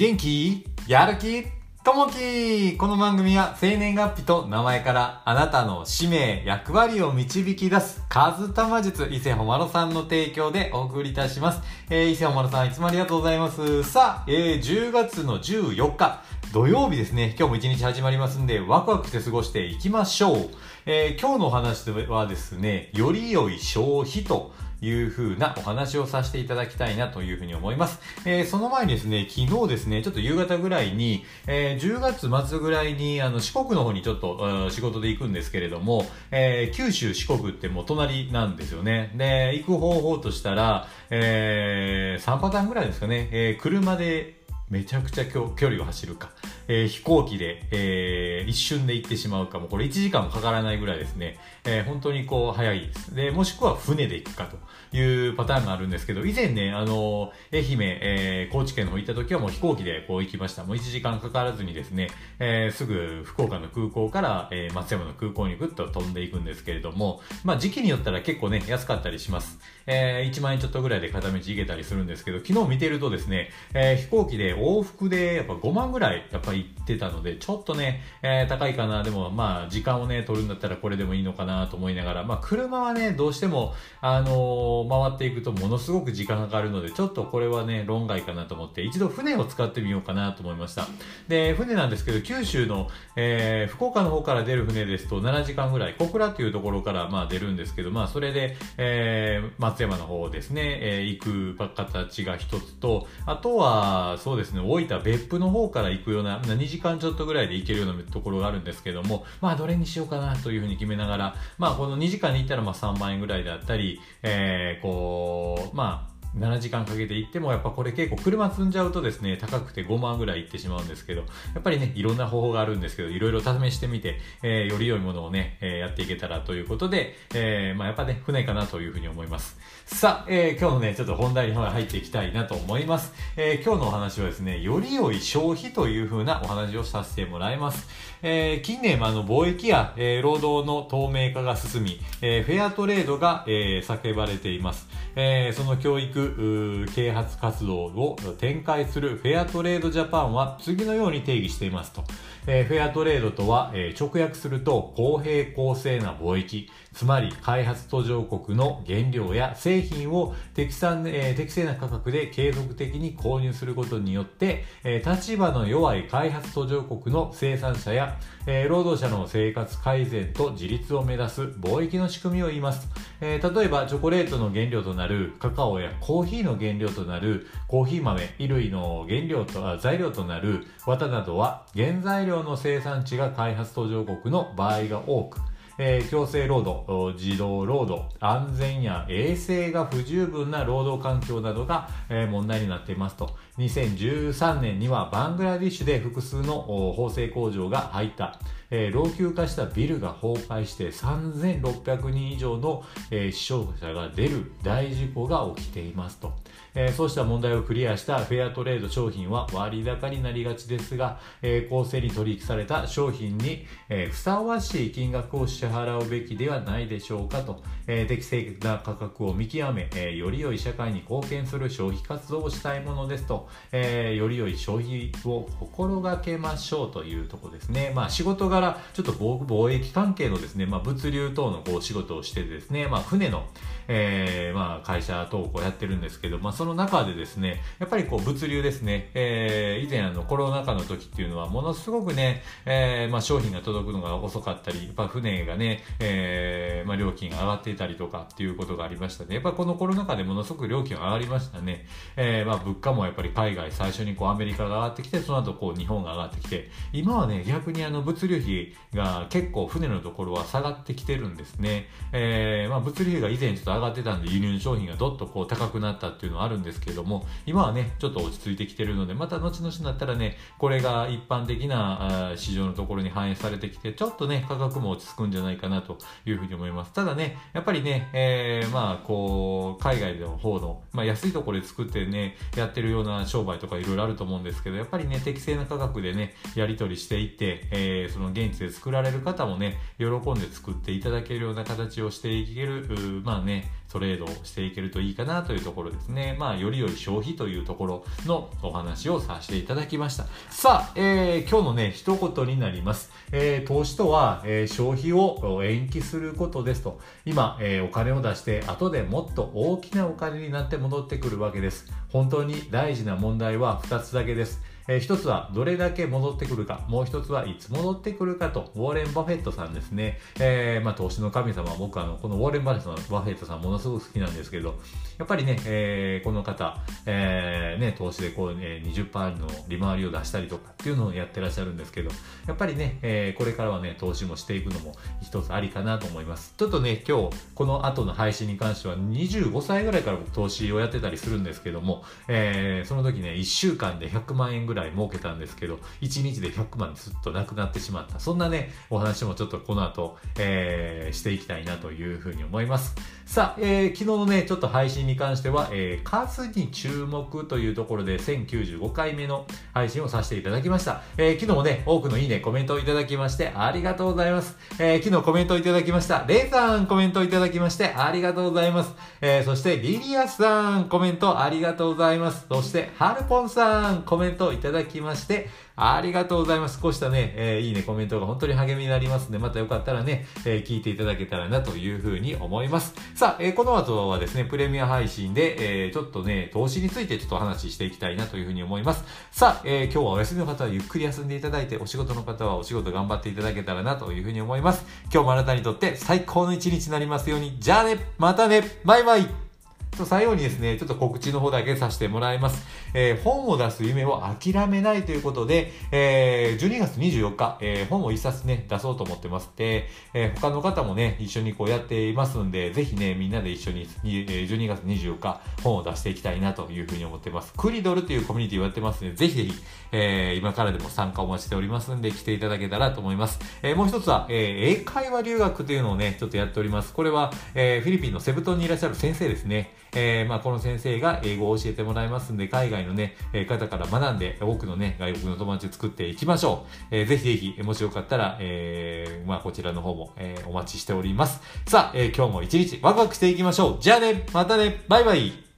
元気？やる気？ともきこの番組は生年月日と名前からあなたの使命、役割を導き出す、カズタマ術、伊勢ほまろさんの提供でお送りいたします。えー、伊勢ほまろさんいつもありがとうございます。さあ、えー、10月の14日、土曜日ですね、今日も一日始まりますんで、ワクワクして過ごしていきましょう。えー、今日のお話はですね、より良い消費と、いう風なお話をさせていただきたいなというふうに思います。えー、その前にですね、昨日ですね、ちょっと夕方ぐらいに、えー、10月末ぐらいに、あの、四国の方にちょっと、仕事で行くんですけれども、えー、九州四国ってもう隣なんですよね。で、行く方法としたら、えー、3パターンぐらいですかね、えー、車でめちゃくちゃ距離を走るか。えー、飛行機で、えー、一瞬で行ってしまうかも、これ1時間もかからないぐらいですね、えー、本当にこう、早いです。で、もしくは船で行くかというパターンがあるんですけど、以前ね、あの愛媛、え高知県の方行った時はもう飛行機でこう行きました。もう1時間かからずにですね、えすぐ福岡の空港から、え松山の空港にぐっと飛んでいくんですけれども、まあ時期によったら結構ね、安かったりします。え1万円ちょっとぐらいで片道行けたりするんですけど、昨日見てるとですね、え飛行機で往復でやっぱ5万ぐらい、やっぱり行ってたので、ちょっとね、えー、高いかな。でも、まあ、時間をね、取るんだったらこれでもいいのかなと思いながら、まあ、車はね、どうしても、あのー、回っていくとものすごく時間がかかるので、ちょっとこれはね、論外かなと思って、一度船を使ってみようかなと思いました。で、船なんですけど、九州の、えー、福岡の方から出る船ですと7時間ぐらい、小倉っていうところから、まあ、出るんですけど、まあ、それで、えー、松山の方ですね、えー、行く形が一つと、あとは、そうですね、大分別府の方から行くような、2時間ちょっとぐらいで行けるようなところがあるんですけども、まあ、どれにしようかなというふうに決めながら、まあ、この2時間に行ったら、まあ、3万円ぐらいだったり、えー、こう、まあ、7時間かけて行ってもやっぱこれ結構車積んじゃうとですね高くて5万ぐらい行ってしまうんですけどやっぱりねいろんな方法があるんですけどいろいろ試してみて、えー、より良いものをね、えー、やっていけたらということで、えー、まあやっぱね船かなというふうに思います。さあ、えー、今日のねちょっと本題に入っていきたいなと思います、えー、今日のお話はですねより良い消費というふうなお話をさせてもらいます。えー、近年、あの、貿易や、えー、労働の透明化が進み、えー、フェアトレードが、えー、叫ばれています。えー、その教育、啓発活動を展開するフェアトレードジャパンは次のように定義していますと。えー、フェアトレードとは、えー、直訳すると公平公正な貿易、つまり開発途上国の原料や製品を適算、えー、適正な価格で継続的に購入することによって、えー、立場の弱い開発途上国の生産者や、えー、労働者の生活改善と自立を目指す貿易の仕組みを言います。えー、例えば、チョコレートの原料となるカカオやコーヒーの原料となるコーヒー豆、衣類の原料と、材料となる綿などは原材料の生産地が開発途上国の場合が多く、えー、強制労働、自動労働、安全や衛生が不十分な労働環境などが、え、問題になっていますと。2013年にはバングラディッシュで複数の縫製工場が入った。えー、老朽化したビルが崩壊して3600人以上の、えー、死傷者が出る大事故が起きていますと。えー、そうした問題をクリアしたフェアトレード商品は割高になりがちですが、えー、公正に取引された商品に、え、ふさわしい金額を支払うべきではないでしょうかと、えー、適正な価格を見極め、えー、より良い社会に貢献する消費活動をしたいものですと、えー、より良い消費を心がけましょうというとこですね。まあ仕事柄、ちょっと貿易関係のですね、まあ物流等のこう仕事をしてですね、まあ船の、えー、まあ会社等をこうやってるんですけど、まあその中でですね、やっぱりこう物流ですね、えー、以前あのコロナ禍の時っていうのはものすごくね、えー、まあ商品が届くのが遅かったり、やっぱ船がねね、えー、まあ料金が上がっていたりとかっていうことがありましたね。やっぱこのコロナ禍でものすごく料金が上がりましたね。えー、まあ物価もやっぱり海外最初にこうアメリカが上がってきて、その後こう日本が上がってきて、今はね、逆にあの物流費が結構船のところは下がってきてるんですね。えー、まあ物流費が以前ちょっと上がってたんで輸入商品がどっとこう高くなったっていうのはあるんですけれども、今はね、ちょっと落ち着いてきてるので、また後々になったらね、これが一般的な市場のところに反映されてきて、ちょっとね、価格も落ち着くんじゃないないかなというふうに思います。ただね、やっぱりね、えー、まあ、こう、海外の方の、まあ、安いところで作ってね、やってるような商売とかいろいろあると思うんですけど、やっぱりね、適正な価格でね、やり取りしていって、えー、その現地で作られる方もね、喜んで作っていただけるような形をしていける、まあね、トレードをしていけるといいかなというところですね。まあ、より良い消費というところのお話をさせていただきました。さあ、えー、今日のね、一言になります。えー、投資とは、えー、消費を延期することですと。今、えー、お金を出して、後でもっと大きなお金になって戻ってくるわけです。本当に大事な問題は2つだけです。えー、一つはどれだけ戻ってくるか、もう一つはいつ戻ってくるかと、ウォーレン・バフェットさんですね。えー、まあ投資の神様、僕あの、このウォーレン・バフェットさんものすごく好きなんですけど、やっぱりね、えー、この方、えー、ね、投資でこう、ね、20%の利回りを出したりとかっていうのをやってらっしゃるんですけど、やっぱりね、えー、これからはね、投資もしていくのも一つありかなと思います。ちょっとね、今日、この後の配信に関しては25歳ぐらいから投資をやってたりするんですけども、えー、その時ね、1週間で100万円ぐらいらい儲けたんですけど、1日で100万ずっとなくなってしまった。そんなね、お話もちょっとこの後、えー、していきたいなというふうに思います。さあ、えー、昨日のね、ちょっと配信に関しては、えー、数に注目というところで1095回目の配信をさせていただきました。えー、昨日もね、多くのいいね、コメントをいただきましてありがとうございます。えー、昨日コメントをいただきました。レイさんコメントをいただきましてありがとうございます。えー、そしてリリアさんコメントありがとうございます。そしてハルポンさんコメントをいただきましてありがとうございます。こうしたね、えー、いいね、コメントが本当に励みになりますので、またよかったらね、えー、聞いていただけたらなというふうに思います。さあ、えー、この後はですね、プレミア配信で、えー、ちょっとね、投資についてちょっと話していきたいなというふうに思います。さあ、えー、今日はお休みの方はゆっくり休んでいただいて、お仕事の方はお仕事頑張っていただけたらなというふうに思います。今日もあなたにとって最高の一日になりますように。じゃあね、またね、バイバイと最後にですね、ちょっと告知の方だけさせてもらいます。えー、本を出す夢を諦めないということで、えー、12月24日、えー、本を一冊ね、出そうと思ってます。で、えー、他の方もね、一緒にこうやっていますんで、ぜひね、みんなで一緒に、えー、12月24日、本を出していきたいなというふうに思ってます。クリドルというコミュニティをやってますので、ぜひぜひ、えー、今からでも参加お待ちしておりますんで、来ていただけたらと思います。えー、もう一つは、えー、英会話留学というのをね、ちょっとやっております。これは、えー、フィリピンのセブ島にいらっしゃる先生ですね。えー、まあ、この先生が英語を教えてもらいますんで、海外のね、え方から学んで、多くのね、外国の友達を作っていきましょう。えー、ぜひぜひ、もしよかったら、えー、まあ、こちらの方も、えー、お待ちしております。さあ、えー、今日も一日ワクワクしていきましょう。じゃあね、またね、バイバイ